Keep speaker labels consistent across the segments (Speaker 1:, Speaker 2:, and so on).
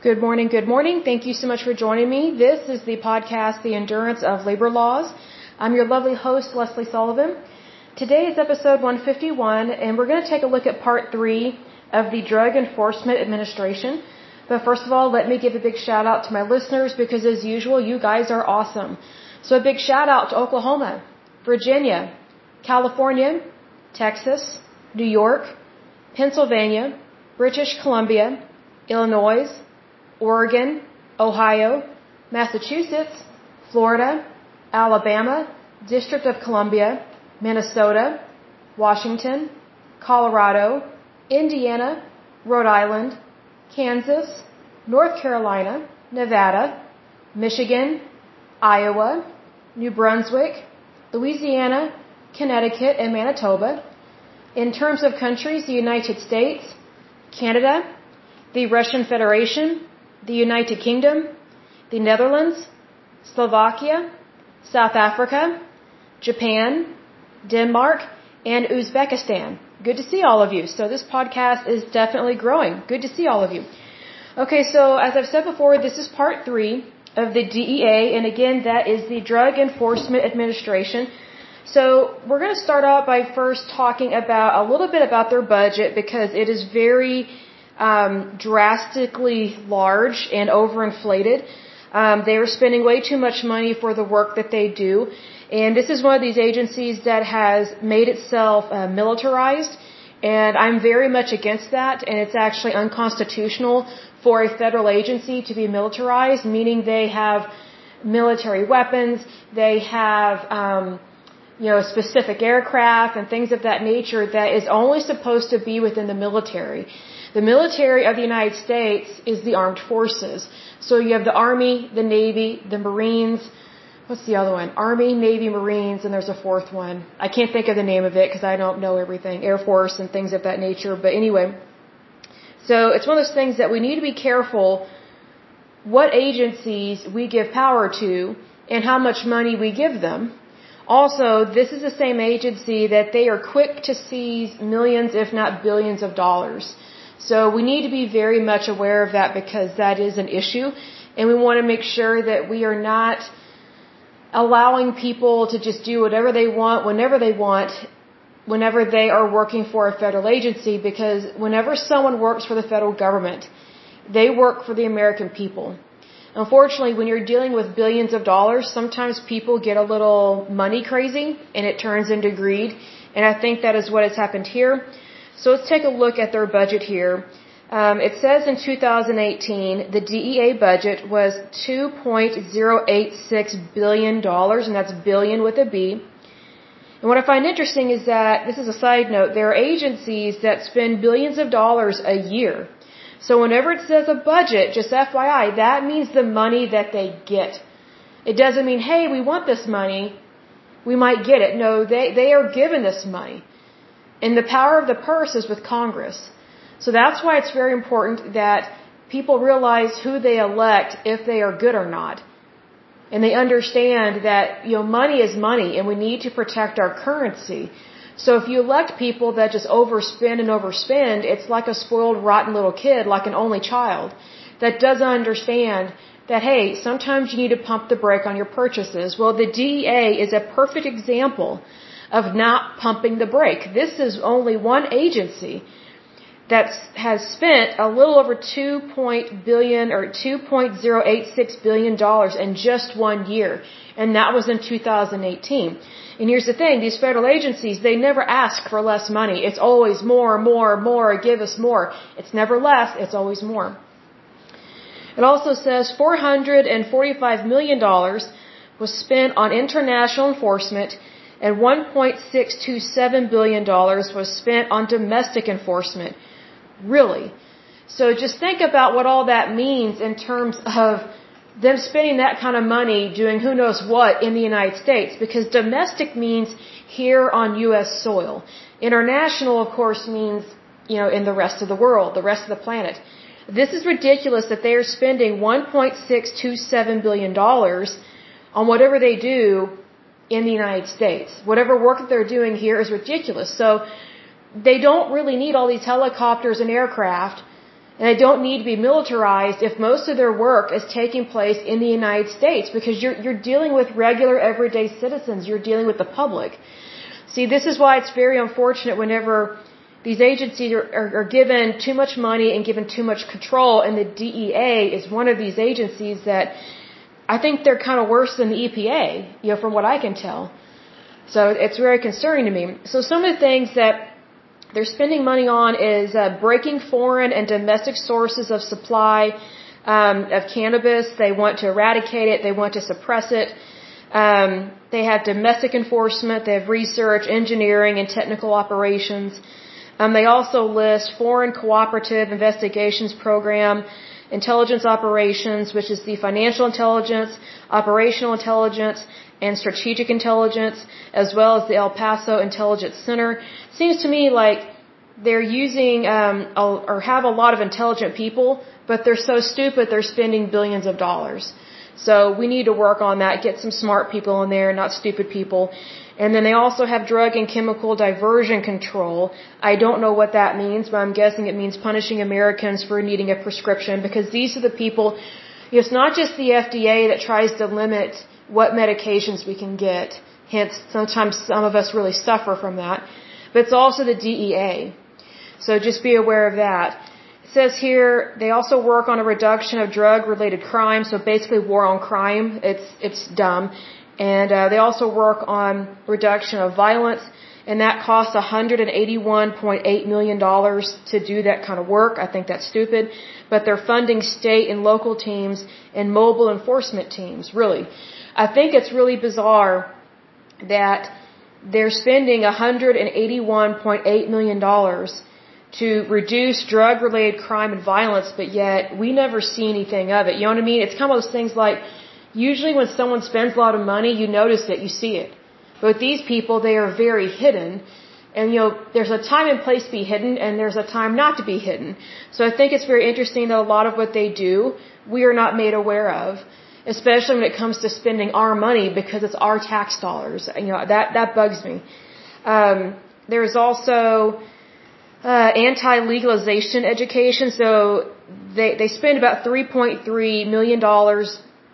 Speaker 1: Good morning, good morning. Thank you so much for joining me. This is the podcast, The Endurance of Labor Laws. I'm your lovely host, Lesley Sullivan. Today is episode 151, and we're going to take a look at part three of the Drug Enforcement Administration. But first of all, let me give a big shout out to my listeners because as usual, you guys are awesome. So a big shout out to Oklahoma, Virginia, California, Texas, New York, Pennsylvania, British Columbia, Illinois, Oregon, Ohio, Massachusetts, Florida, Alabama, District of Columbia, Minnesota, Washington, Colorado, Indiana, Rhode Island, Kansas, North Carolina, Nevada, Michigan, Iowa, New Brunswick, Louisiana, Connecticut, and Manitoba. In terms of countries, the United States, Canada, the Russian Federation, the United Kingdom, the Netherlands, Slovakia, South Africa, Japan, Denmark, and Uzbekistan. Good to see all of you. So this podcast is definitely growing. Good to see all of you. Okay, so as I've said before, this is part three of the DEA, and again, that is the Drug Enforcement Administration. So we're going to start out by first talking about a little bit about their budget because it is very um, drastically large and overinflated. Um, they are spending way too much money for the work that they do. And this is one of these agencies that has made itself uh, militarized. And I'm very much against that. And it's actually unconstitutional for a federal agency to be militarized, meaning they have military weapons, they have, um, you know, specific aircraft and things of that nature that is only supposed to be within the military. The military of the United States is the armed forces. So you have the Army, the Navy, the Marines. What's the other one? Army, Navy, Marines, and there's a fourth one. I can't think of the name of it because I don't know everything. Air Force and things of that nature. But anyway, so it's one of those things that we need to be careful what agencies we give power to and how much money we give them. Also, this is the same agency that they are quick to seize millions, if not billions of dollars. So we need to be very much aware of that because that is an issue. And we want to make sure that we are not allowing people to just do whatever they want, whenever they want, whenever they are working for a federal agency because whenever someone works for the federal government, they work for the American people. Unfortunately, when you're dealing with billions of dollars, sometimes people get a little money crazy and it turns into greed. And I think that is what has happened here. So let's take a look at their budget here. Um, it says in 2018 the DEA budget was 2.086 billion dollars, and that's billion with a B. And what I find interesting is that this is a side note. There are agencies that spend billions of dollars a year. So whenever it says a budget, just FYI, that means the money that they get. It doesn't mean, hey, we want this money. We might get it. No, they, they are given this money. And the power of the purse is with Congress. So that's why it's very important that people realize who they elect if they are good or not. And they understand that, you know, money is money and we need to protect our currency. So if you elect people that just overspend and overspend, it's like a spoiled, rotten little kid, like an only child, that doesn't understand that, hey, sometimes you need to pump the brake on your purchases. Well, the DEA is a perfect example of not pumping the brake. This is only one agency that has spent a little over 2 billion or 2.086 billion dollars in just one year and that was in 2018 and here's the thing these federal agencies they never ask for less money. It's always more more more give us more. It's never less it's always more. It also says 445 million dollars was spent on international enforcement and $1.627 billion was spent on domestic enforcement. Really. So just think about what all that means in terms of them spending that kind of money doing who knows what in the United States because domestic means here on U.S. soil. International, of course, means, you know, in the rest of the world, the rest of the planet. This is ridiculous that they are spending $1.627 billion on whatever they do in the United States. Whatever work that they're doing here is ridiculous. So they don't really need all these helicopters and aircraft And they don't need to be militarized if most of their work is taking place in the United States because you're, you're dealing with regular everyday citizens. You're dealing with the public. See, this is why it's very unfortunate whenever these agencies are, are, are given too much money and given too much control and the DEA is one of these agencies that I think they're kind of worse than the EPA, you know, from what I can tell. So it's very concerning to me. So some of the things that they're spending money on is uh, breaking foreign and domestic sources of supply um, of cannabis. They want to eradicate it. They want to suppress it. Um, they have domestic enforcement. They have research, engineering, and technical operations. Um, they also list Foreign Cooperative Investigations Program, Intelligence Operations, which is the financial intelligence, operational intelligence, and strategic intelligence, as well as the El Paso Intelligence Center. Seems to me like they're using um, a, or have a lot of intelligent people, but they're so stupid they're spending billions of dollars. So we need to work on that, get some smart people in there, not stupid people. And then they also have drug and chemical diversion control. I don't know what that means, but I'm guessing it means punishing Americans for needing a prescription because these are the people, it's not just the FDA that tries to limit what medications we can get. Hence, sometimes some of us really suffer from that. But it's also the DEA. So just be aware of that. It says here they also work on a reduction of drug-related crime. So basically, war on crime. It's it's dumb. And uh, they also work on reduction of violence, and that costs 181.8 million dollars to do that kind of work. I think that's stupid. But they're funding state and local teams and mobile enforcement teams. Really. I think it's really bizarre that they're spending $181.8 million to reduce drug related crime and violence, but yet we never see anything of it. You know what I mean? It's kind of those things like usually when someone spends a lot of money, you notice it, you see it. But with these people, they are very hidden. And you know, there's a time and place to be hidden, and there's a time not to be hidden. So I think it's very interesting that a lot of what they do, we are not made aware of especially when it comes to spending our money because it's our tax dollars. You know, that, that bugs me. Um, there's also uh, anti-legalization education. So they, they spend about $3.3 million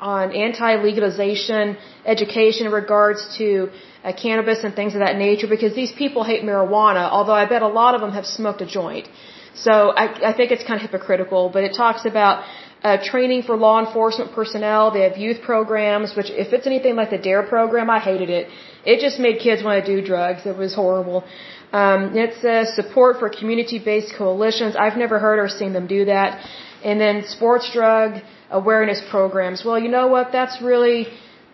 Speaker 1: on anti-legalization education in regards to uh, cannabis and things of that nature because these people hate marijuana, although I bet a lot of them have smoked a joint. So I, I think it's kind of hypocritical, but it talks about uh, training for law enforcement personnel. They have youth programs, which if it's anything like the DARE program, I hated it. It just made kids want to do drugs. It was horrible. Um, it says support for community-based coalitions. I've never heard or seen them do that. And then sports drug awareness programs. Well, you know what? That's really,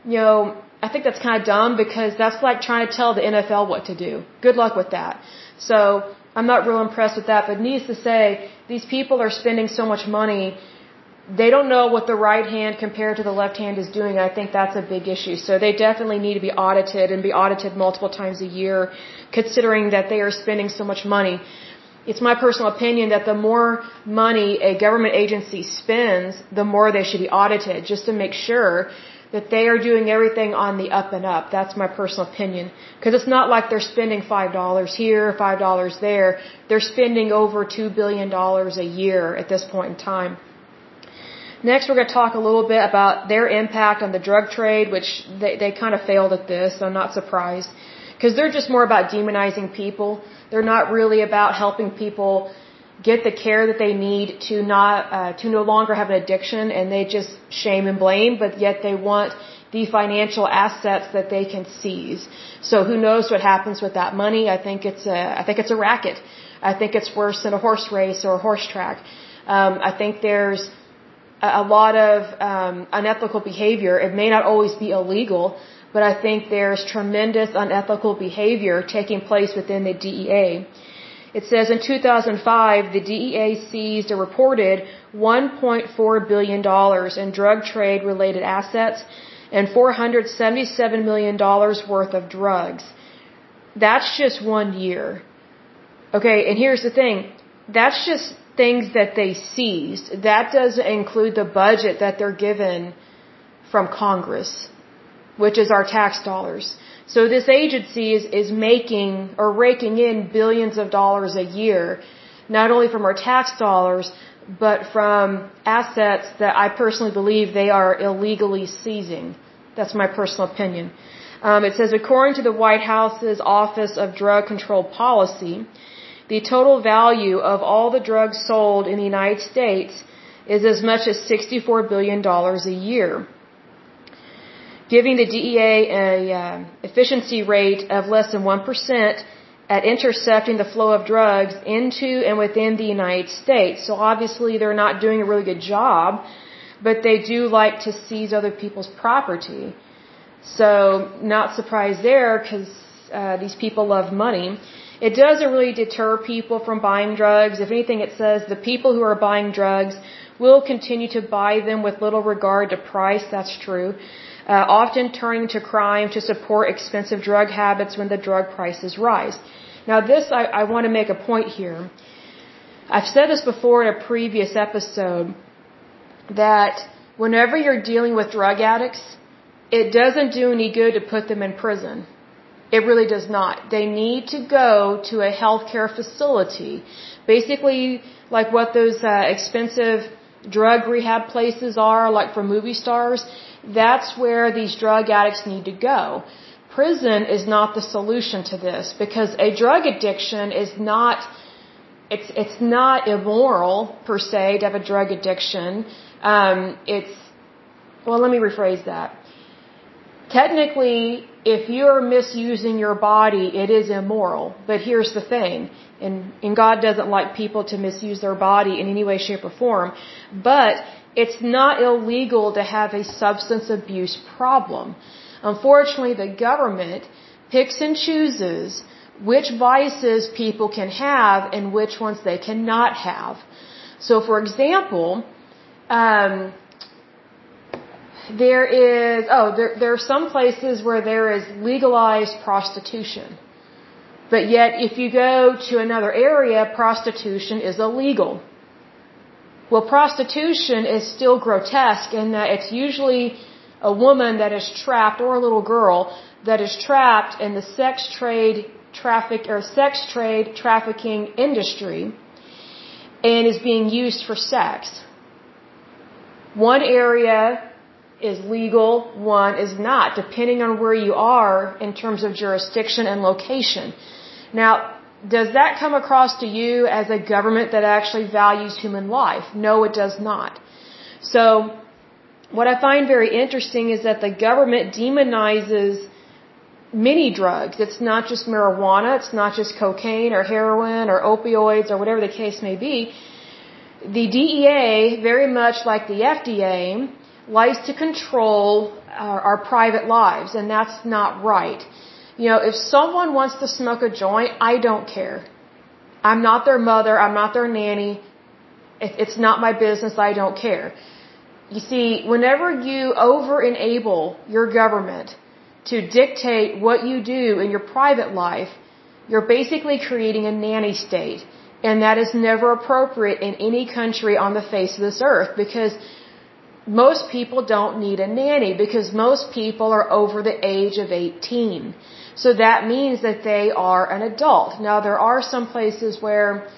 Speaker 1: you know, I think that's kind of dumb because that's like trying to tell the NFL what to do. Good luck with that. So I'm not real impressed with that. But needless to say, these people are spending so much money they don't know what the right hand compared to the left hand is doing. I think that's a big issue. So they definitely need to be audited and be audited multiple times a year, considering that they are spending so much money. It's my personal opinion that the more money a government agency spends, the more they should be audited, just to make sure that they are doing everything on the up and up. That's my personal opinion. Because it's not like they're spending $5 here, $5 there. They're spending over $2 billion a year at this point in time. Next, we're going to talk a little bit about their impact on the drug trade, which they, they kind of failed at this. I'm not surprised. Because they're just more about demonizing people. They're not really about helping people get the care that they need to not, uh, to no longer have an addiction and they just shame and blame, but yet they want the financial assets that they can seize. So who knows what happens with that money? I think it's a, I think it's a racket. I think it's worse than a horse race or a horse track. Um, I think there's, a lot of um, unethical behavior. It may not always be illegal, but I think there's tremendous unethical behavior taking place within the DEA. It says in 2005, the DEA seized a reported $1.4 billion in drug trade related assets and $477 million worth of drugs. That's just one year. Okay, and here's the thing. That's just things that they seized, that doesn't include the budget that they're given from Congress, which is our tax dollars. So this agency is, is making or raking in billions of dollars a year, not only from our tax dollars, but from assets that I personally believe they are illegally seizing. That's my personal opinion. Um, it says, according to the White House's Office of Drug Control Policy, the total value of all the drugs sold in the United States is as much as $64 billion a year, giving the DEA a uh, efficiency rate of less than 1% at intercepting the flow of drugs into and within the United States. So obviously they're not doing a really good job, but they do like to seize other people's property. So not surprised there because uh, these people love money. It doesn't really deter people from buying drugs. If anything, it says the people who are buying drugs will continue to buy them with little regard to price. That's true. Uh, often turning to crime to support expensive drug habits when the drug prices rise. Now, this, I, I want to make a point here. I've said this before in a previous episode that whenever you're dealing with drug addicts, it doesn't do any good to put them in prison. It really does not. They need to go to a healthcare facility. Basically, like what those uh, expensive drug rehab places are, like for movie stars, that's where these drug addicts need to go prison is not the solution to this because a drug addiction is not it's it's not immoral per se to have a drug addiction. Um, it's well, let me rephrase that. Technically, if you're misusing your body, it is immoral. But here's the thing, and, and God doesn't like people to misuse their body in any way, shape, or form. But it's not illegal to have a substance abuse problem. Unfortunately, the government picks and chooses which vices people can have and which ones they cannot have. So, for example, um, there is oh there there are some places where there is legalized prostitution, but yet if you go to another area, prostitution is illegal. Well, prostitution is still grotesque in that it's usually a woman that is trapped or a little girl that is trapped in the sex trade traffic or sex trade trafficking industry and is being used for sex. One area is legal, one is not, depending on where you are in terms of jurisdiction and location. Now, does that come across to you as a government that actually values human life? No, it does not. So, what I find very interesting is that the government demonizes many drugs. It's not just marijuana, it's not just cocaine or heroin or opioids or whatever the case may be. The DEA, very much like the FDA, likes to control our, our private lives, and that's not right. You know, if someone wants to smoke a joint, I don't care. I'm not their mother, I'm not their nanny. It's not my business, I don't care. You see, whenever you over enable your government to dictate what you do in your private life, you're basically creating a nanny state. And that is never appropriate in any country on the face of this earth because most people don't need a nanny because most people are over the age of 18. So that means that they are an adult. Now there are some places where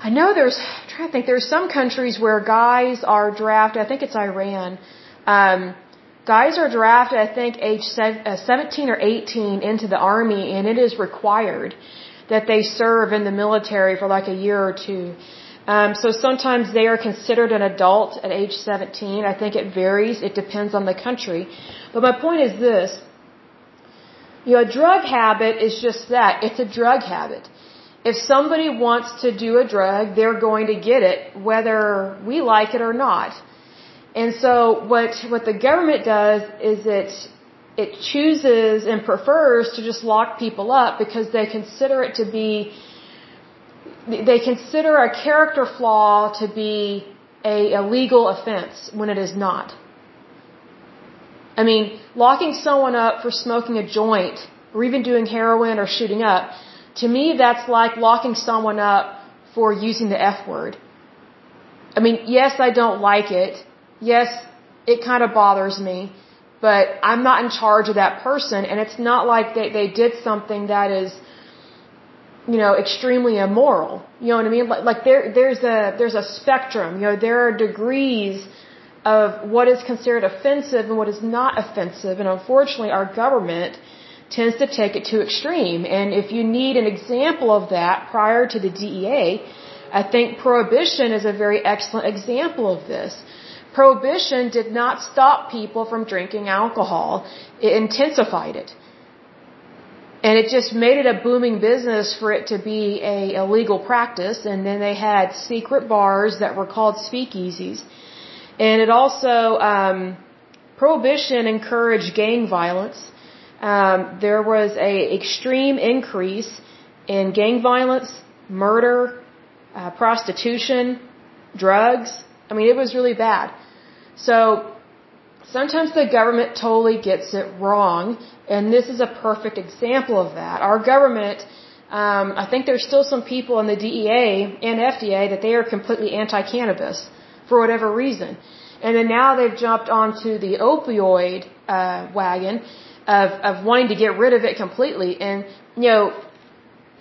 Speaker 1: I know there's, I'm trying to think, there's some countries where guys are drafted, I think it's Iran, um, guys are drafted, I think, age uh, 17 or 18 into the army, and it is required that they serve in the military for like a year or two. Um, so sometimes they are considered an adult at age 17. I think it varies. It depends on the country. But my point is this. You know, a drug habit is just that. It's a drug habit. If somebody wants to do a drug, they're going to get it, whether we like it or not. And so what, what the government does is it, it chooses and prefers to just lock people up because they consider it to be, they consider a character flaw to be a, a legal offense when it is not. I mean, locking someone up for smoking a joint or even doing heroin or shooting up, to me, that's like locking someone up for using the F word. I mean, yes, I don't like it. Yes, it kind of bothers me, but I'm not in charge of that person, and it's not like they, they did something that is you know, extremely immoral. You know what I mean? Like, like there, there's a, there's a spectrum. You know, there are degrees of what is considered offensive and what is not offensive. And unfortunately, our government tends to take it to extreme. And if you need an example of that prior to the DEA, I think prohibition is a very excellent example of this. Prohibition did not stop people from drinking alcohol. It intensified it. And it just made it a booming business for it to be a illegal practice. And then they had secret bars that were called speakeasies. And it also, um, prohibition encouraged gang violence. Um, there was a extreme increase in gang violence, murder, uh, prostitution, drugs. I mean, it was really bad. So sometimes the government totally gets it wrong, and this is a perfect example of that. Our government, um, I think there's still some people in the DEA and FDA that they are completely anti-cannabis for whatever reason. And then now they've jumped onto the opioid uh, wagon of, of wanting to get rid of it completely. And, you know,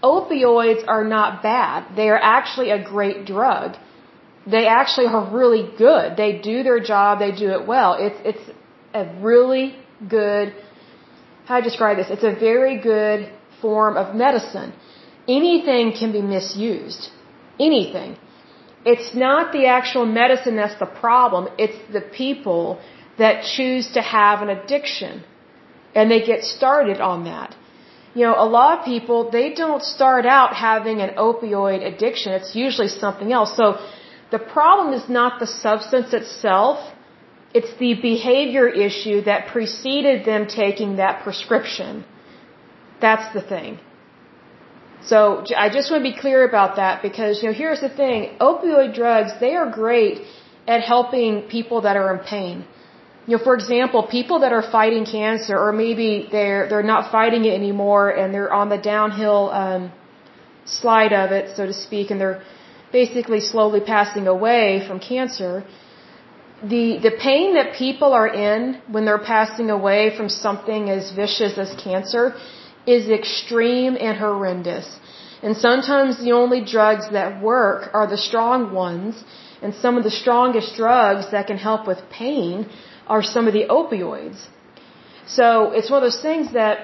Speaker 1: opioids are not bad. They are actually a great drug. They actually are really good. They do their job. They do it well. It's, it's a really good, how do I describe this? It's a very good form of medicine. Anything can be misused. Anything. It's not the actual medicine that's the problem. It's the people that choose to have an addiction and they get started on that. You know, a lot of people, they don't start out having an opioid addiction. It's usually something else. So the problem is not the substance itself. It's the behavior issue that preceded them taking that prescription. That's the thing. So I just want to be clear about that because, you know, here's the thing. Opioid drugs, they are great at helping people that are in pain. You know, for example, people that are fighting cancer, or maybe they're they're not fighting it anymore, and they're on the downhill um, slide of it, so to speak, and they're basically slowly passing away from cancer. The the pain that people are in when they're passing away from something as vicious as cancer is extreme and horrendous. And sometimes the only drugs that work are the strong ones, and some of the strongest drugs that can help with pain are some of the opioids. So it's one of those things that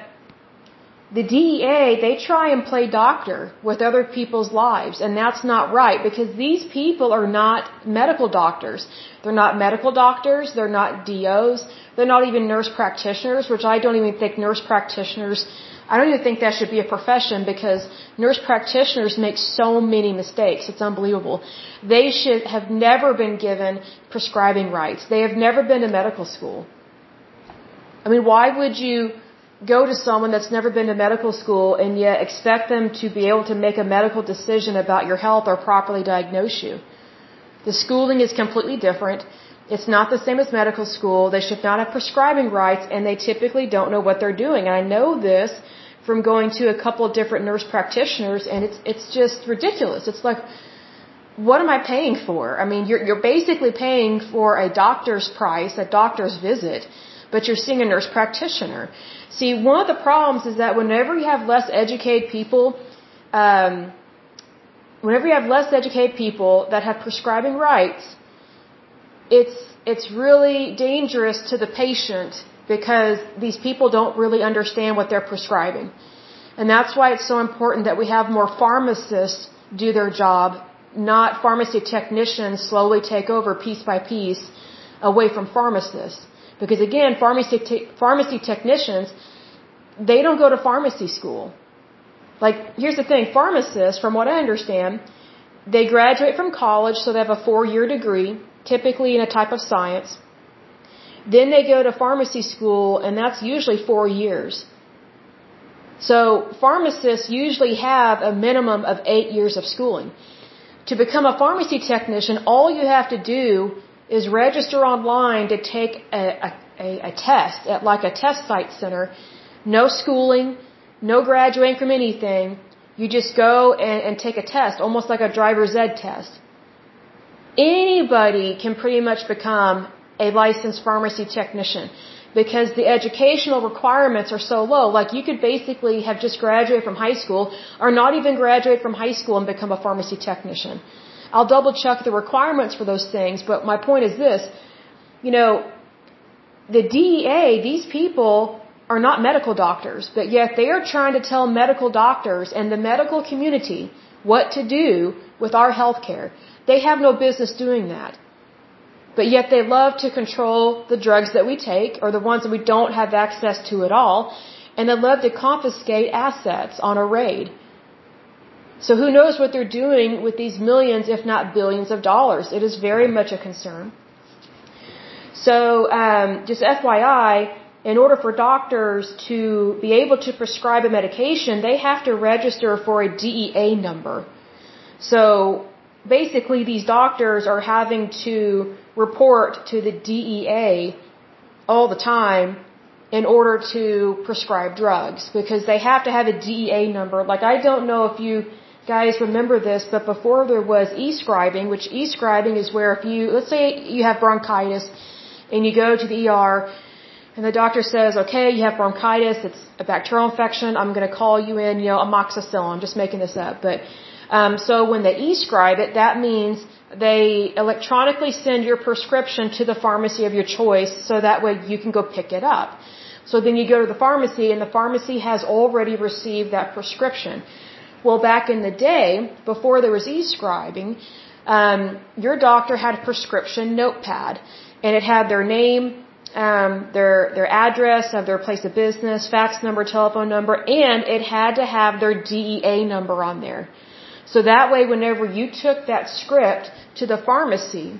Speaker 1: the DEA, they try and play doctor with other people's lives, and that's not right because these people are not medical doctors. They're not medical doctors, they're not DOs, they're not even nurse practitioners, which I don't even think nurse practitioners, I don't even think that should be a profession because nurse practitioners make so many mistakes. It's unbelievable. They should have never been given prescribing rights. They have never been to medical school. I mean, why would you go to someone that's never been to medical school and yet expect them to be able to make a medical decision about your health or properly diagnose you? The schooling is completely different. It's not the same as medical school. They should not have prescribing rights and they typically don't know what they're doing. And I know this from going to a couple of different nurse practitioners and it's it's just ridiculous. It's like what am I paying for? I mean, you're you're basically paying for a doctor's price, a doctor's visit, but you're seeing a nurse practitioner. See, one of the problems is that whenever you have less educated people, um, whenever you have less educated people that have prescribing rights, it's it's really dangerous to the patient because these people don't really understand what they're prescribing. And that's why it's so important that we have more pharmacists do their job, not pharmacy technicians slowly take over piece by piece away from pharmacists. Because again, pharmacy, te- pharmacy technicians, they don't go to pharmacy school. Like, here's the thing, pharmacists, from what I understand, they graduate from college, so they have a four-year degree, typically in a type of science. Then they go to pharmacy school, and that's usually four years. So pharmacists usually have a minimum of eight years of schooling. To become a pharmacy technician, all you have to do is register online to take a, a, a test at like a test site center. No schooling, no graduating from anything. You just go and, and take a test, almost like a driver's ed test. Anybody can pretty much become a licensed pharmacy technician. because the educational requirements are so low. Like you could basically have just graduated from high school or not even graduate from high school and become a pharmacy technician. I'll double check the requirements for those things, but my point is this, you know, the DEA, these people are not medical doctors, but yet they are trying to tell medical doctors and the medical community what to do with our health care. They have no business doing that. But yet they love to control the drugs that we take or the ones that we don't have access to at all. And they love to confiscate assets on a raid. So who knows what they're doing with these millions, if not billions of dollars. It is very much a concern. So, um, just FYI, in order for doctors to be able to prescribe a medication, they have to register for a DEA number. So, basically these doctors are having to report to the DEA all the time in order to prescribe drugs because they have to have a DEA number. Like I don't know if you guys remember this, but before there was e-scribing, which e-scribing is where if you, let's say you have bronchitis and you go to the ER and the doctor says, okay, you have bronchitis, it's a bacterial infection, I'm going to call you in, you know, amoxicillin, I'm just making this up, but um, so when they e-scribe it, that means they electronically send your prescription to the pharmacy of your choice so that way you can go pick it up. So then you go to the pharmacy and the pharmacy has already received that prescription. Well, back in the day, before there was e-scribing, um, your doctor had a prescription notepad and it had their name, um, their their address of their place of business, fax number, telephone number, and it had to have their DEA number on there. So that way, whenever you took that script to the pharmacy,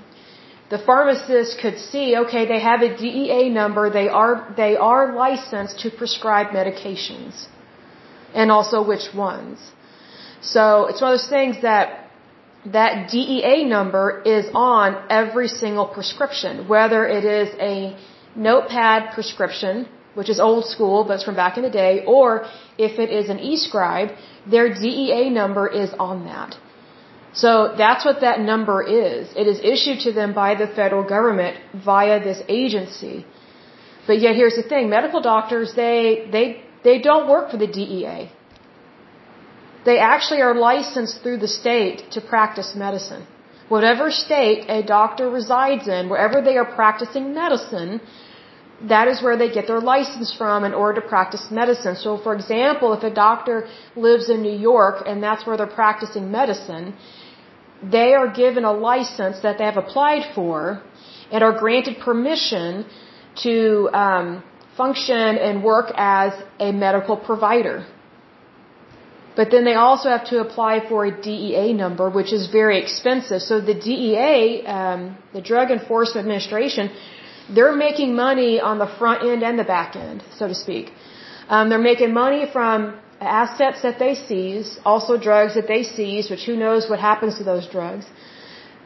Speaker 1: the pharmacist could see, okay, they have a DEA number, they are, they are licensed to prescribe medications. And also which ones. So it's one of those things that that DEA number is on every single prescription, whether it is a notepad prescription, which is old school, but it's from back in the day, or if it is an e-scribe, their DEA number is on that. So that's what that number is. It is issued to them by the federal government via this agency. But yet here's the thing, medical doctors, they, they, they don't work for the DEA. They actually are licensed through the state to practice medicine. Whatever state a doctor resides in, wherever they are practicing medicine, that is where they get their license from in order to practice medicine. So, for example, if a doctor lives in New York and that's where they're practicing medicine, they are given a license that they have applied for and are granted permission to um, function and work as a medical provider. But then they also have to apply for a DEA number, which is very expensive. So the DEA, um, the Drug Enforcement Administration, they're making money on the front end and the back end, so to speak. Um, they're making money from assets that they seize, also drugs that they seize, which who knows what happens to those drugs.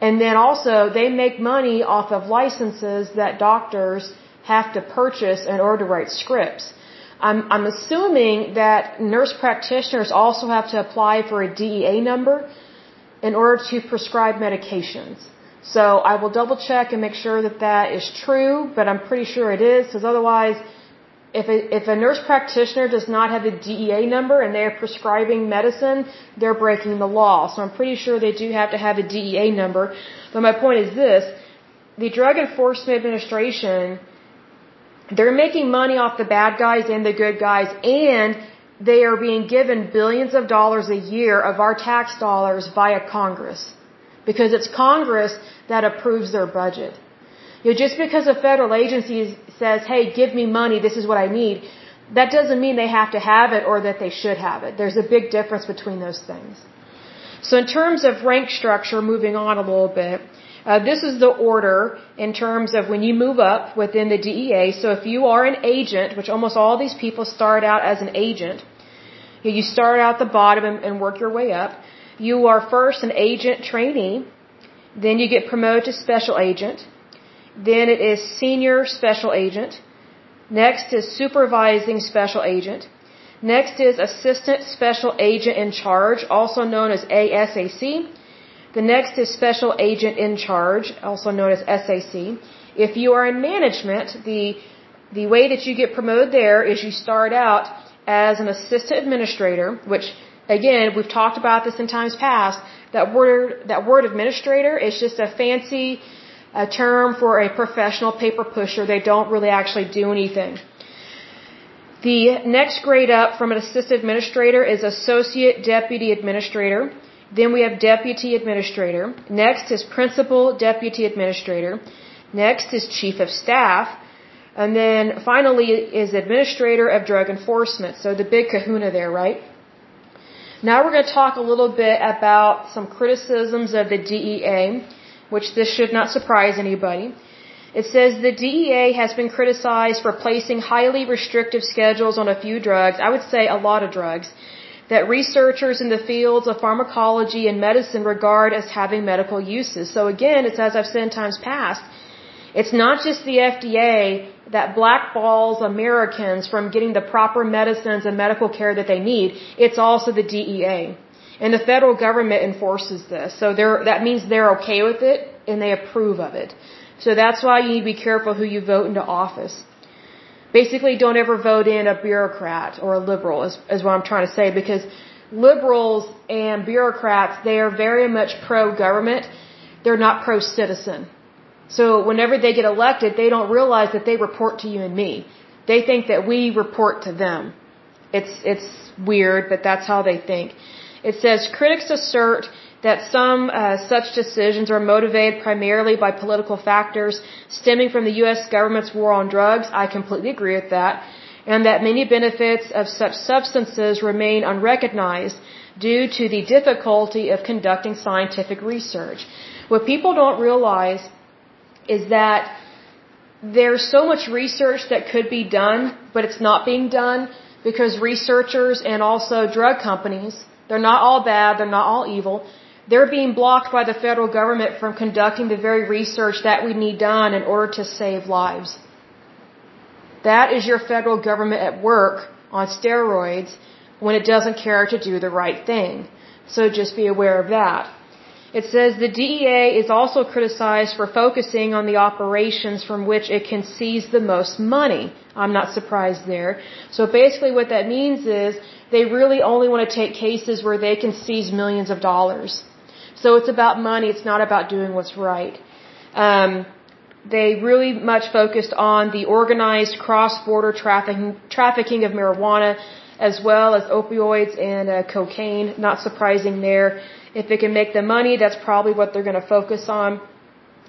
Speaker 1: And then also they make money off of licenses that doctors have to purchase in order to write scripts. I'm, I'm assuming that nurse practitioners also have to apply for a DEA number in order to prescribe medications. So I will double check and make sure that that is true, but I'm pretty sure it is, because otherwise, if a, if a nurse practitioner does not have a DEA number and they're prescribing medicine, they're breaking the law. So I'm pretty sure they do have to have a DEA number. But my point is this, the Drug Enforcement Administration, they're making money off the bad guys and the good guys, and they are being given billions of dollars a year of our tax dollars via Congress because it's Congress that approves their budget. You know, just because a federal agency says, hey, give me money, this is what I need, that doesn't mean they have to have it or that they should have it. There's a big difference between those things. So in terms of rank structure, moving on a little bit, uh, this is the order in terms of when you move up within the DEA. So if you are an agent, which almost all these people start out as an agent, you start out the bottom and, and work your way up. You are first an agent trainee, then you get promoted to special agent, then it is senior special agent, next is supervising special agent, next is assistant special agent in charge, also known as ASAC, the next is special agent in charge, also known as SAC. If you are in management, the the way that you get promoted there is you start out as an assistant administrator, which again, we've talked about this in times past. That word, that word administrator is just a fancy a term for a professional paper pusher. They don't really actually do anything. The next grade up from an assistant administrator is associate deputy administrator. Then we have deputy administrator. Next is principal deputy administrator. Next is chief of staff. And then finally is administrator of drug enforcement. So the big kahuna there, right? Now we're going to talk a little bit about some criticisms of the DEA which this should not surprise anybody. It says the DEA has been criticized for placing highly restrictive schedules on a few drugs, I would say a lot of drugs, that researchers in the fields of pharmacology and medicine regard as having medical uses. So again, it's as I've said in times past, it's not just the FDA that blackballs Americans from getting the proper medicines and medical care that they need. It's also the DEA. And the federal government enforces this. So that means they're okay with it and they approve of it. So that's why you need to be careful who you vote into office. Basically, don't ever vote in a bureaucrat or a liberal is, is what I'm trying to say because liberals and bureaucrats, they are very much pro-government. They're not pro-citizen. So whenever they get elected, they don't realize that they report to you and me. They think that we report to them. It's, it's weird, but that's how they think. It says critics assert that some uh, such decisions are motivated primarily by political factors stemming from the U.S. government's war on drugs. I completely agree with that. And that many benefits of such substances remain unrecognized due to the difficulty of conducting scientific research. What people don't realize is that there's so much research that could be done, but it's not being done because researchers and also drug companies they're not all bad. They're not all evil. They're being blocked by the federal government from conducting the very research that we need done in order to save lives. That is your federal government at work on steroids when it doesn't care to do the right thing. So just be aware of that. It says the DEA is also criticized for focusing on the operations from which it can seize the most money. I'm not surprised there. So basically what that means is they really only want to take cases where they can seize millions of dollars. So it's about money, it's not about doing what's right. Um, they really much focused on the organized cross-border trafficking, trafficking of marijuana as well as opioids and uh, cocaine. Not surprising there. If it can make the money, that's probably what they're going to focus on.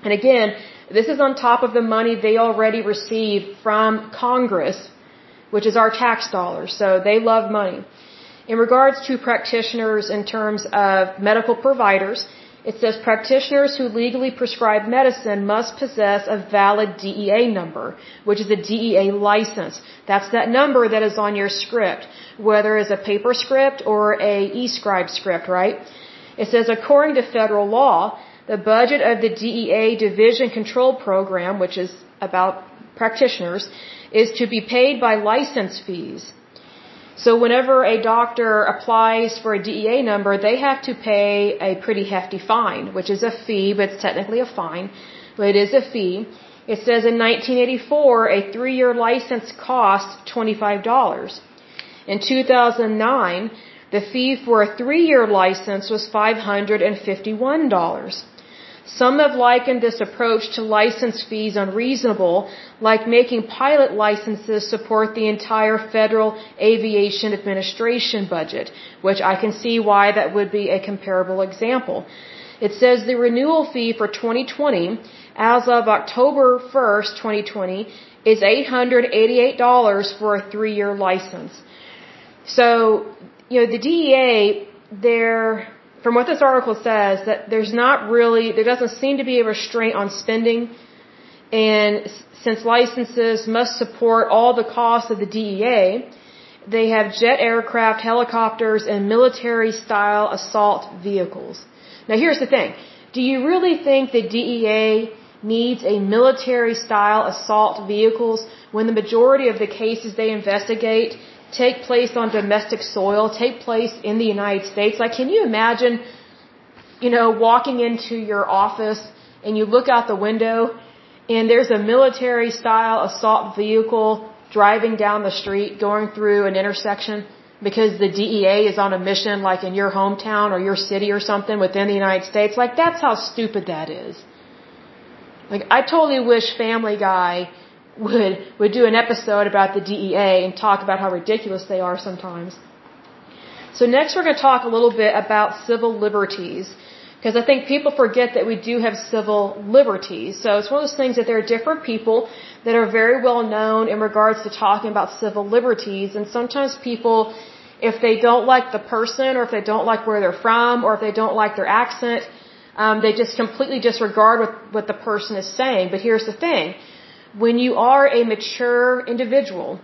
Speaker 1: And again, this is on top of the money they already receive from Congress, which is our tax dollars. So they love money. In regards to practitioners in terms of medical providers, it says practitioners who legally prescribe medicine must possess a valid DEA number, which is a DEA license. That's that number that is on your script, whether it's a paper script or a e-scribe script, right? It says, according to federal law, the budget of the DEA Diversion Control Program, which is about practitioners, is to be paid by license fees. So whenever a doctor applies for a DEA number, they have to pay a pretty hefty fine, which is a fee, but it's technically a fine, but it is a fee. It says in 1984, a three-year license cost $25. In 2009, the fee for a three-year license was $551. Some have likened this approach to license fees unreasonable, like making pilot licenses support the entire Federal Aviation Administration budget, which I can see why that would be a comparable example. It says the renewal fee for 2020, as of October 1st, 2020, is $888 for a three-year license. So you know, the DEA, there, from what this article says, that there's not really, there doesn't seem to be a restraint on spending. And since licenses must support all the costs of the DEA, they have jet aircraft, helicopters, and military style assault vehicles. Now here's the thing. Do you really think the DEA needs a military style assault vehicles when the majority of the cases they investigate take place on domestic soil, take place in the United States. Like, can you imagine, you know, walking into your office and you look out the window and there's a military style assault vehicle driving down the street going through an intersection because the DEA is on a mission like in your hometown or your city or something within the United States, like that's how stupid that is. Like I totally wish Family Guy would would do an episode about the DEA and talk about how ridiculous they are sometimes. So next we're going to talk a little bit about civil liberties because I think people forget that we do have civil liberties. So it's one of those things that there are different people that are very well known in regards to talking about civil liberties and sometimes people if they don't like the person or if they don't like where they're from or if they don't like their accent, um, they just completely disregard what, what the person is saying. But here's the thing. When you are a mature individual,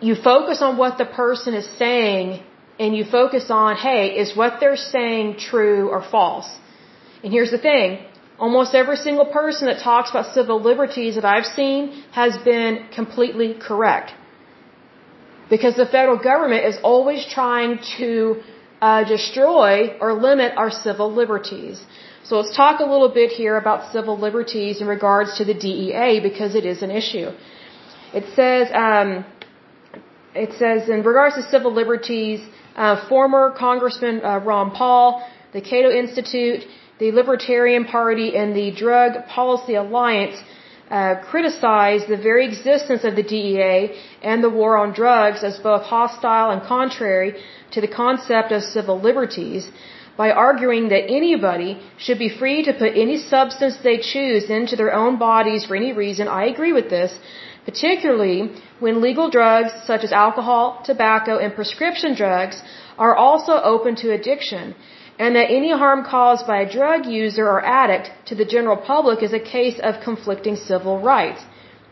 Speaker 1: you focus on what the person is saying and you focus on, hey, is what they're saying true or false? And here's the thing. Almost every single person that talks about civil liberties that I've seen has been completely correct. Because the federal government is always trying to uh, destroy or limit our civil liberties. So let's talk a little bit here about civil liberties in regards to the DEA because it is an issue. It says, um, it says in regards to civil liberties, uh, former Congressman uh, Ron Paul, the Cato Institute, the Libertarian Party, and the Drug Policy Alliance uh, criticized the very existence of the DEA and the war on drugs as both hostile and contrary to the concept of civil liberties by arguing that anybody should be free to put any substance they choose into their own bodies for any reason. I agree with this, particularly when legal drugs such as alcohol, tobacco, and prescription drugs are also open to addiction and that any harm caused by a drug user or addict to the general public is a case of conflicting civil rights.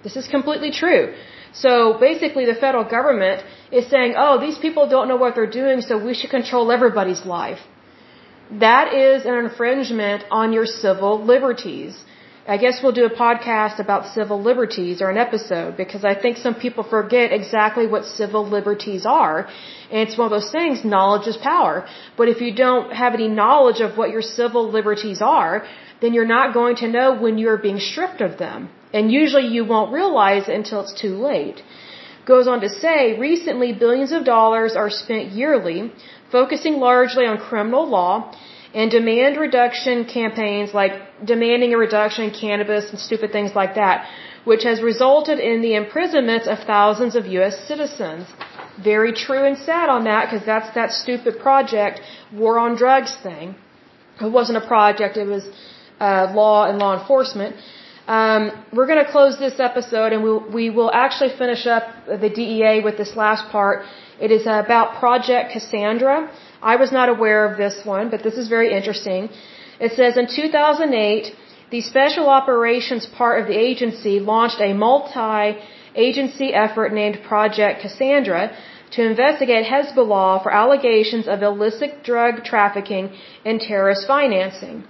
Speaker 1: This is completely true. So basically the federal government is saying, oh, these people don't know what they're doing, so we should control everybody's life. That is an infringement on your civil liberties. I guess we'll do a podcast about civil liberties or an episode because I think some people forget exactly what civil liberties are. And it's one of those things, knowledge is power. But if you don't have any knowledge of what your civil liberties are, then you're not going to know when you're being stripped of them. And usually you won't realize it until it's too late. Goes on to say, recently billions of dollars are spent yearly, focusing largely on criminal law and demand reduction campaigns like demanding a reduction in cannabis and stupid things like that, which has resulted in the imprisonment of thousands of U.S. citizens. Very true and sad on that because that's that stupid project, war on drugs thing. It wasn't a project, it was uh, law and law enforcement. Um, we're going to close this episode and we'll, we will actually finish up the DEA with this last part. It is about Project Cassandra. I was not aware of this one, but this is very interesting. It says in 2008, the special operations part of the agency launched a multi-agency effort named Project Cassandra to investigate Hezbollah for allegations of illicit drug trafficking and terrorist financing.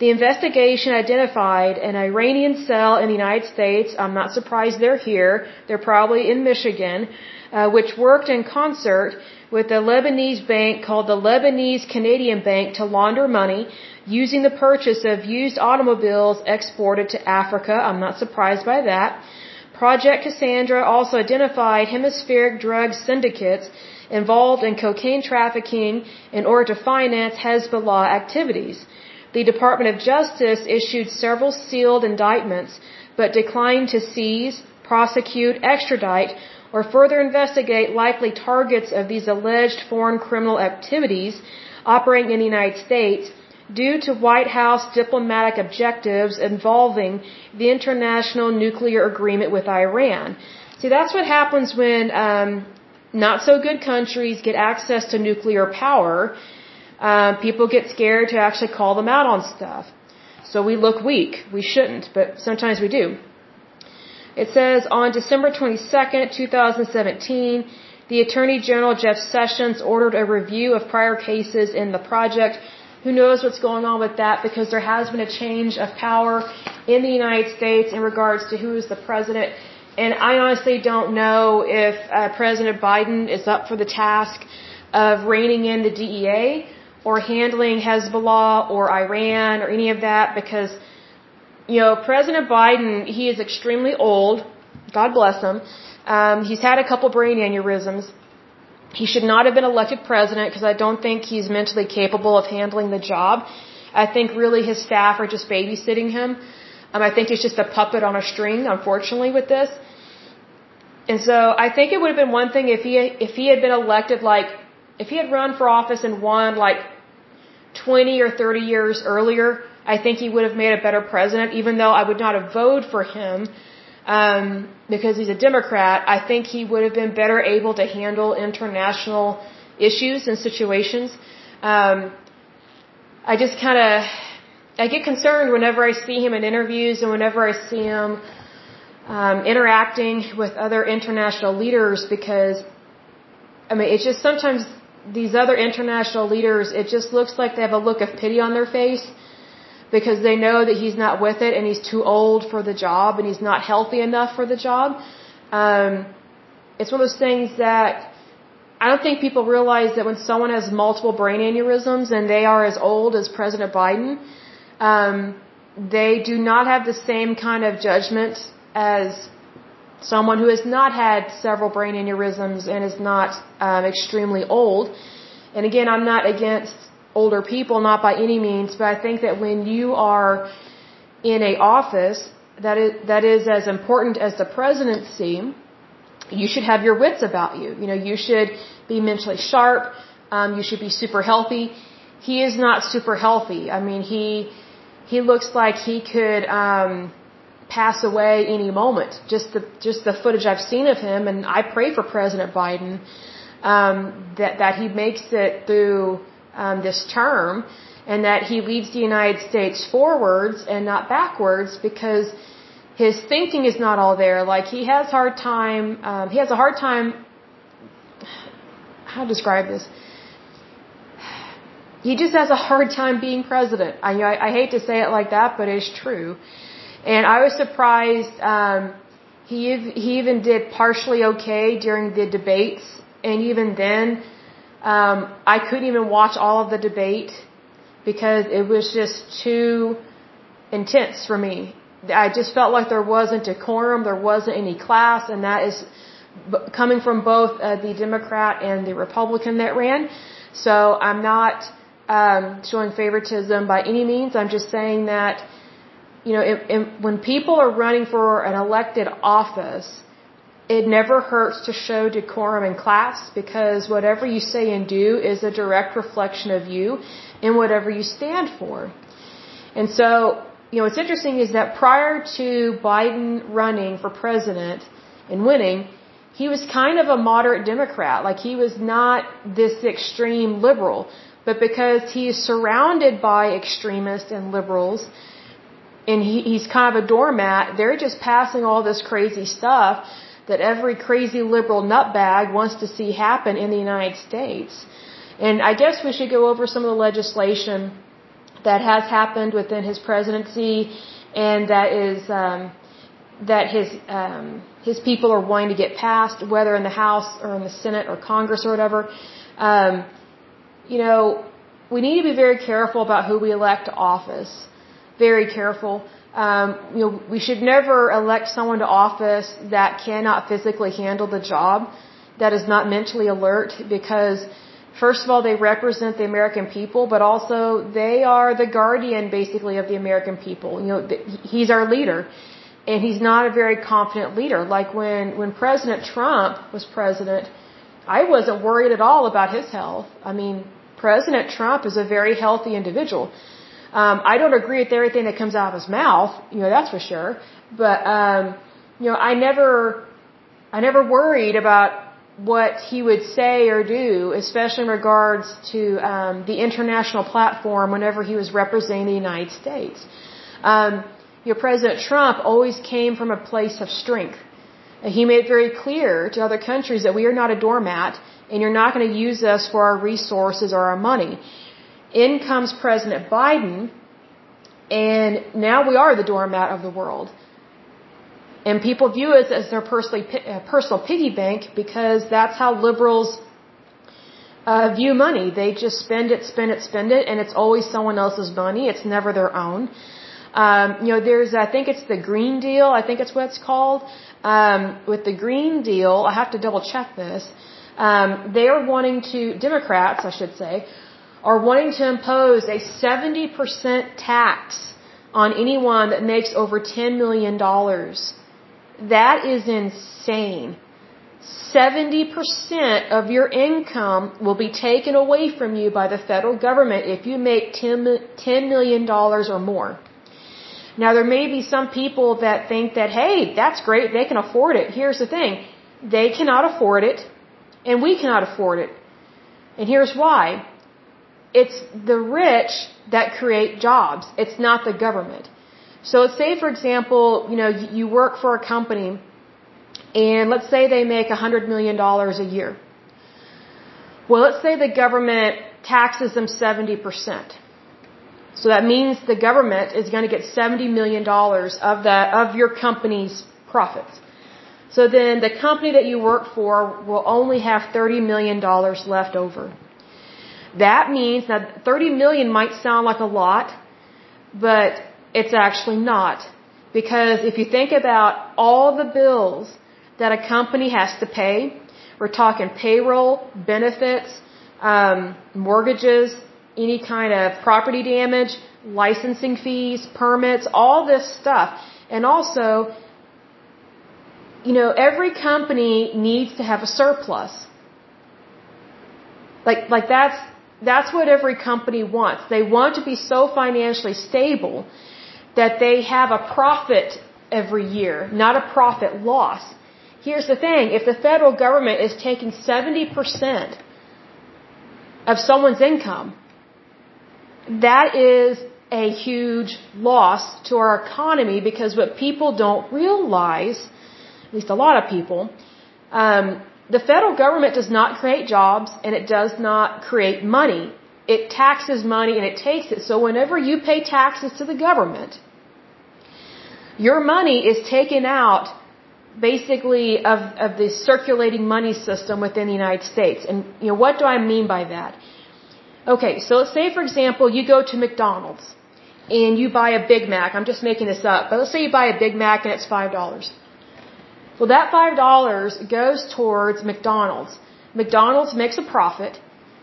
Speaker 1: The investigation identified an Iranian cell in the United States. I'm not surprised they're here. They're probably in Michigan, uh, which worked in concert with a Lebanese bank called the Lebanese Canadian Bank to launder money using the purchase of used automobiles exported to Africa. I'm not surprised by that. Project Cassandra also identified hemispheric drug syndicates involved in cocaine trafficking in order to finance Hezbollah activities. The Department of Justice issued several sealed indictments but declined to seize, prosecute, extradite, or further investigate likely targets of these alleged foreign criminal activities operating in the United States due to White House diplomatic objectives involving the international nuclear agreement with Iran. See, that's what happens when um, not so good countries get access to nuclear power. Um, people get scared to actually call them out on stuff. So we look weak. We shouldn't, but sometimes we do. It says on December 22nd, 2017, the Attorney General Jeff Sessions ordered a review of prior cases in the project. Who knows what's going on with that because there has been a change of power in the United States in regards to who is the president. And I honestly don't know if uh, President Biden is up for the task of reining in the DEA or handling Hezbollah or Iran or any of that because you know, President Biden, he is extremely old. God bless him. Um, he's had a couple brain aneurysms. He should not have been elected president because I don't think he's mentally capable of handling the job. I think really his staff are just babysitting him. Um, I think he's just a puppet on a string, unfortunately, with this. And so I think it would have been one thing if he if he had been elected like if he had run for office and won like 20 or 30 years earlier, I think he would have made a better president. Even though I would not have voted for him um, because he's a Democrat, I think he would have been better able to handle international issues and situations. Um, I just kind of I get concerned whenever I see him in interviews and whenever I see him um, interacting with other international leaders because I mean it's just sometimes these other international leaders it just looks like they have a look of pity on their face because they know that he's not with it and he's too old for the job and he's not healthy enough for the job. Um, it's one of those things that I don't think people realize that when someone has multiple brain aneurysms and they are as old as President Biden, um, they do not have the same kind of judgment as someone who has not had several brain aneurysms and is not um, extremely old. And again, I'm not against older people, not by any means, but I think that when you are in a office that is, that is as important as the presidency, you should have your wits about you. You know, you should be mentally sharp. Um, you should be super healthy. He is not super healthy. I mean, he he looks like he could um, pass away any moment. Just the just the footage I've seen of him, and I pray for President Biden um, that that he makes it through um, this term and that he leads the United States forwards and not backwards because his thinking is not all there. Like he has hard time, um, he has a hard time, how to describe this? He just has a hard time being president. I, I, I hate to say it like that, but it's true. And I was surprised, um, he, he even did partially okay during the debates. And even then, um, I couldn't even watch all of the debate because it was just too intense for me. I just felt like there wasn't decorum, there wasn't any class, and that is coming from both uh, the Democrat and the Republican that ran. So I'm not um, showing favoritism by any means. I'm just saying that, you know, when people are running for an elected office, it never hurts to show decorum in class because whatever you say and do is a direct reflection of you and whatever you stand for. And so, you know, what's interesting is that prior to Biden running for president and winning, he was kind of a moderate Democrat. Like he was not this extreme liberal. But because he is surrounded by extremists and liberals, and he, he's kind of a doormat, they're just passing all this crazy stuff that every crazy liberal nutbag wants to see happen in the United States. And I guess we should go over some of the legislation that has happened within his presidency and that is um, that his um, his people are wanting to get passed, whether in the House or in the Senate or Congress or whatever. Um, you know, we need to be very careful about who we elect to office. Very careful um, you know, we should never elect someone to office that cannot physically handle the job, that is not mentally alert, because first of all, they represent the American people, but also they are the guardian, basically, of the American people. You know, he's our leader, and he's not a very confident leader. Like when when President Trump was president, I wasn't worried at all about his health. I mean, President Trump is a very healthy individual. Um, I don't agree with everything that comes out of his mouth, you know, that's for sure. But um, you know, I never, I never worried about what he would say or do, especially in regards to um, the international platform whenever he was representing the United States. Um, you know, President Trump always came from a place of strength. He made it very clear to other countries that we are not a doormat and you're not going to use us for our resources or our money. In comes President Biden, and now we are the doormat of the world. And people view us as their uh, personal piggy bank because that's how liberals uh, view money. They just spend it, spend it, spend it, and it's always someone else's money. It's never their own. Um, you know, there's, I think it's the Green Deal. I think it's what it's called. Um, with the Green Deal, I have to double check this. Um, they are wanting to, Democrats, I should say, are wanting to impose a 70% tax on anyone that makes over $10 million. That is insane. 70% of your income will be taken away from you by the federal government if you make $10 million or more. Now there may be some people that think that, hey, that's great, they can afford it. Here's the thing. They cannot afford it, and we cannot afford it. And here's why. It's the rich that create jobs. It's not the government. So let's say, for example, you know, you work for a company and let's say they make $100 million a year. Well, let's say the government taxes them 70%. So that means the government is going to get $70 million of that, of your company's profits. So then the company that you work for will only have $30 million left over. That means that 30 million might sound like a lot, but it's actually not. Because if you think about all the bills that a company has to pay, we're talking payroll, benefits, um, mortgages, any kind of property damage, licensing fees, permits, all this stuff. And also, you know, every company needs to have a surplus. Like, like that's, that's what every company wants. They want to be so financially stable that they have a profit every year, not a profit loss. Here's the thing, if the federal government is taking 70% of someone's income, that is a huge loss to our economy because what people don't realize, at least a lot of people, um, the federal government does not create jobs and it does not create money. It taxes money and it takes it. So whenever you pay taxes to the government, your money is taken out basically of, of the circulating money system within the United States. And you know, what do I mean by that? Okay, so let's say for example you go to McDonald's and you buy a Big Mac. I'm just making this up, but let's say you buy a Big Mac and it's five dollars. Well, that $5 goes towards McDonald's. McDonald's makes a profit,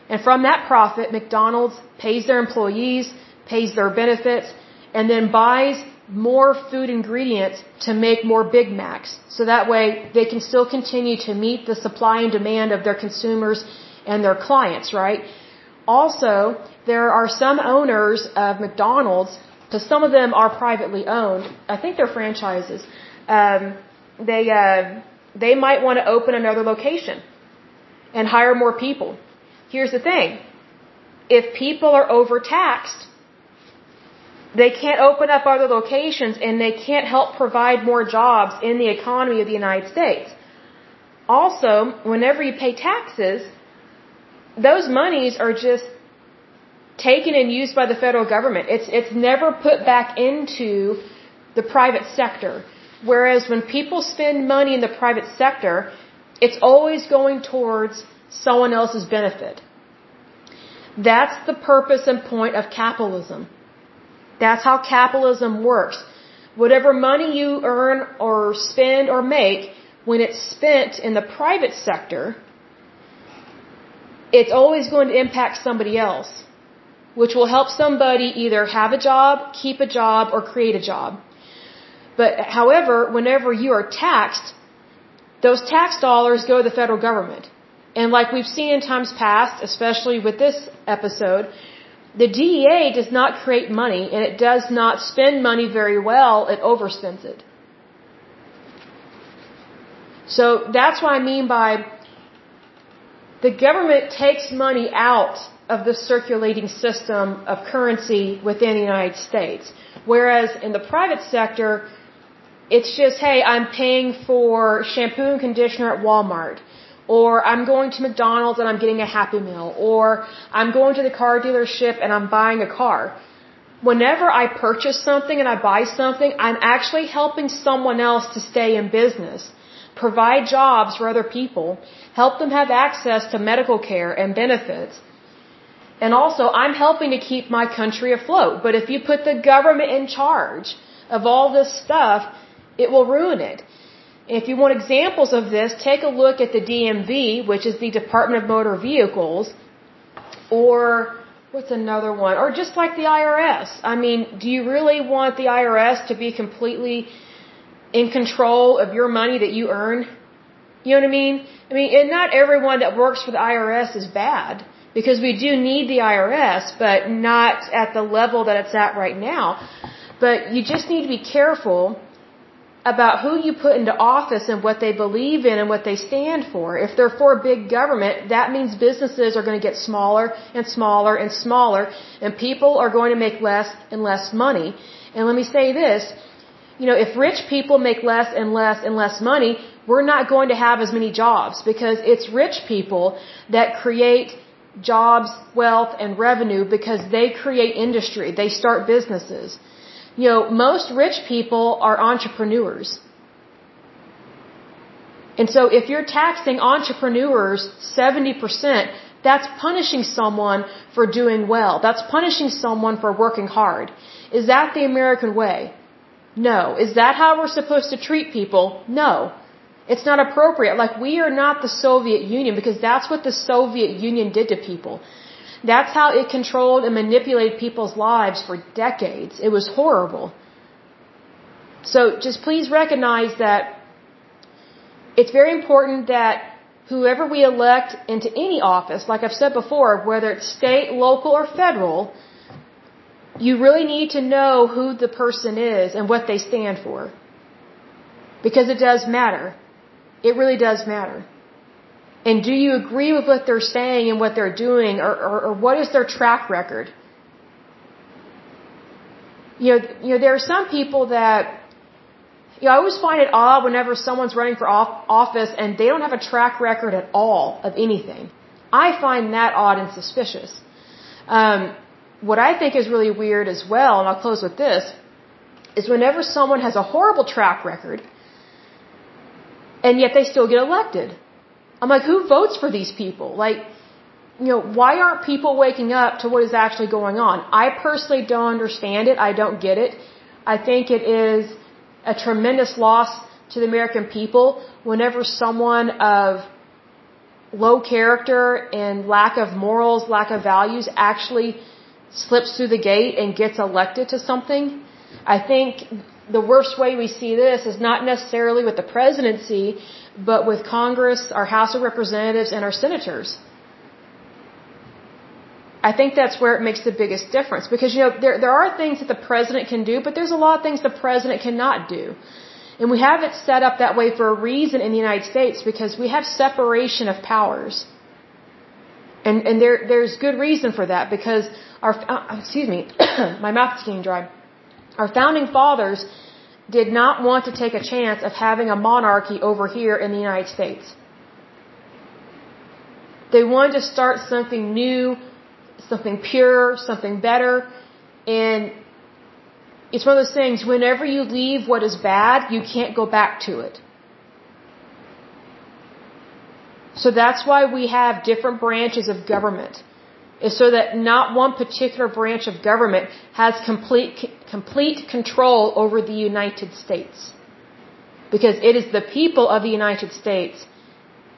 Speaker 1: and from that profit, McDonald's pays their employees, pays their benefits, and then buys more food ingredients to make more Big Macs. So that way they can still continue to meet the supply and demand of their consumers and their clients, right? Also, there are some owners of McDonald's, because some of them are privately owned. I think they're franchises. Um, they uh, they might want to open another location and hire more people. Here's the thing: if people are overtaxed, they can't open up other locations and they can't help provide more jobs in the economy of the United States. Also, whenever you pay taxes, those monies are just taken and used by the federal government. It's it's never put back into the private sector. Whereas when people spend money in the private sector, it's always going towards someone else's benefit. That's the purpose and point of capitalism. That's how capitalism works. Whatever money you earn or spend or make, when it's spent in the private sector, it's always going to impact somebody else, which will help somebody either have a job, keep a job, or create a job. But however, whenever you are taxed, those tax dollars go to the federal government. And like we've seen in times past, especially with this episode, the DEA does not create money and it does not spend money very well, it overspends it. So that's what I mean by the government takes money out of the circulating system of currency within the United States. Whereas in the private sector, it's just, hey, I'm paying for shampoo and conditioner at Walmart. Or I'm going to McDonald's and I'm getting a Happy Meal. Or I'm going to the car dealership and I'm buying a car. Whenever I purchase something and I buy something, I'm actually helping someone else to stay in business, provide jobs for other people, help them have access to medical care and benefits. And also, I'm helping to keep my country afloat. But if you put the government in charge of all this stuff, it will ruin it. If you want examples of this, take a look at the DMV, which is the Department of Motor Vehicles, or what's another one? Or just like the IRS. I mean, do you really want the IRS to be completely in control of your money that you earn? You know what I mean? I mean, and not everyone that works for the IRS is bad because we do need the IRS, but not at the level that it's at right now. But you just need to be careful about who you put into office and what they believe in and what they stand for. If they're for big government, that means businesses are going to get smaller and smaller and smaller, and people are going to make less and less money. And let me say this, you know, if rich people make less and less and less money, we're not going to have as many jobs because it's rich people that create jobs, wealth, and revenue because they create industry. They start businesses. You know, most rich people are entrepreneurs. And so if you're taxing entrepreneurs 70%, that's punishing someone for doing well. That's punishing someone for working hard. Is that the American way? No. Is that how we're supposed to treat people? No. It's not appropriate. Like we are not the Soviet Union because that's what the Soviet Union did to people. That's how it controlled and manipulated people's lives for decades. It was horrible. So just please recognize that it's very important that whoever we elect into any office, like I've said before, whether it's state, local, or federal, you really need to know who the person is and what they stand for. Because it does matter. It really does matter. And do you agree with what they're saying and what they're doing, or, or, or what is their track record? You know, you know, there are some people that, you know, I always find it odd whenever someone's running for office and they don't have a track record at all of anything. I find that odd and suspicious. Um, what I think is really weird as well, and I'll close with this, is whenever someone has a horrible track record, and yet they still get elected. I'm like, who votes for these people? Like, you know, why aren't people waking up to what is actually going on? I personally don't understand it. I don't get it. I think it is a tremendous loss to the American people whenever someone of low character and lack of morals, lack of values actually slips through the gate and gets elected to something. I think the worst way we see this is not necessarily with the presidency, but with Congress, our House of Representatives, and our senators. I think that's where it makes the biggest difference because you know there there are things that the president can do, but there's a lot of things the president cannot do. And we have it set up that way for a reason in the United States because we have separation of powers. And and there there's good reason for that because our uh, excuse me, my mouth is getting dry. Our founding fathers did not want to take a chance of having a monarchy over here in the United States. They wanted to start something new, something pure, something better, and it's one of those things, whenever you leave what is bad, you can't go back to it. So that's why we have different branches of government is so that not one particular branch of government has complete, complete control over the United States. Because it is the people of the United States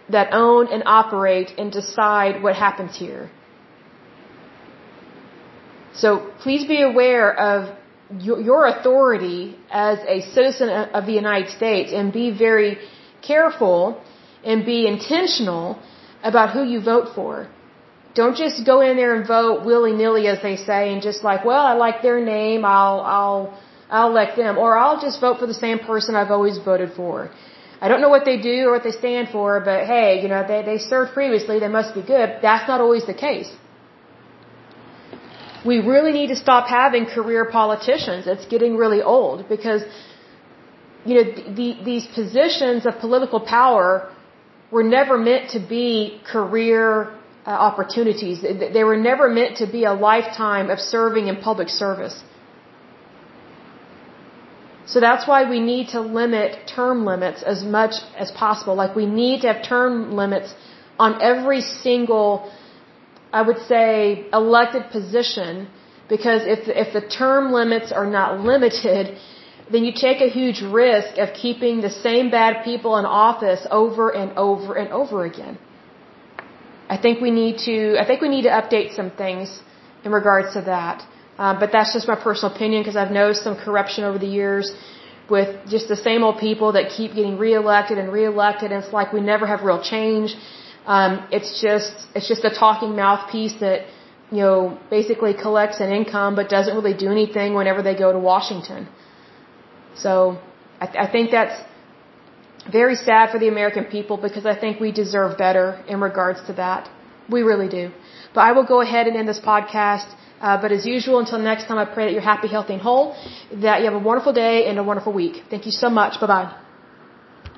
Speaker 1: that own and operate and decide what happens here. So please be aware of your authority as a citizen of the United States and be very careful and be intentional about who you vote for. Don't just go in there and vote willy nilly, as they say, and just like, well, I like their name, I'll, I'll, I'll elect them, or I'll just vote for the same person I've always voted for. I don't know what they do or what they stand for, but hey, you know, they, they served previously, they must be good. That's not always the case. We really need to stop having career politicians. It's getting really old because, you know, the, these positions of political power were never meant to be career Uh, opportunities. They were never meant to be a lifetime of serving in public service. So that's why we need to limit term limits as much as possible. Like we need to have term limits on every single I would say, elected position because if, if the term limits are not limited, then you take a huge risk of keeping the same bad people in office over and over and over again. I think we need to, I think we need to update some things in regards to that. Uh, but that's just my personal opinion because I've noticed some corruption over the years with just the same old people that keep getting reelected and reelected. And it's like we never have real change. Um, it's just, it's just a talking mouthpiece that, you know, basically collects an income but doesn't really do anything whenever they go to Washington. So I, th- I think that's very sad for the American people because I think we deserve better in regards to that. We really do. But I will go ahead and end this podcast. Uh, but as usual, until next time, I pray that you're happy, healthy, and whole, that you have a wonderful day and a wonderful week. Thank you so much. Bye bye.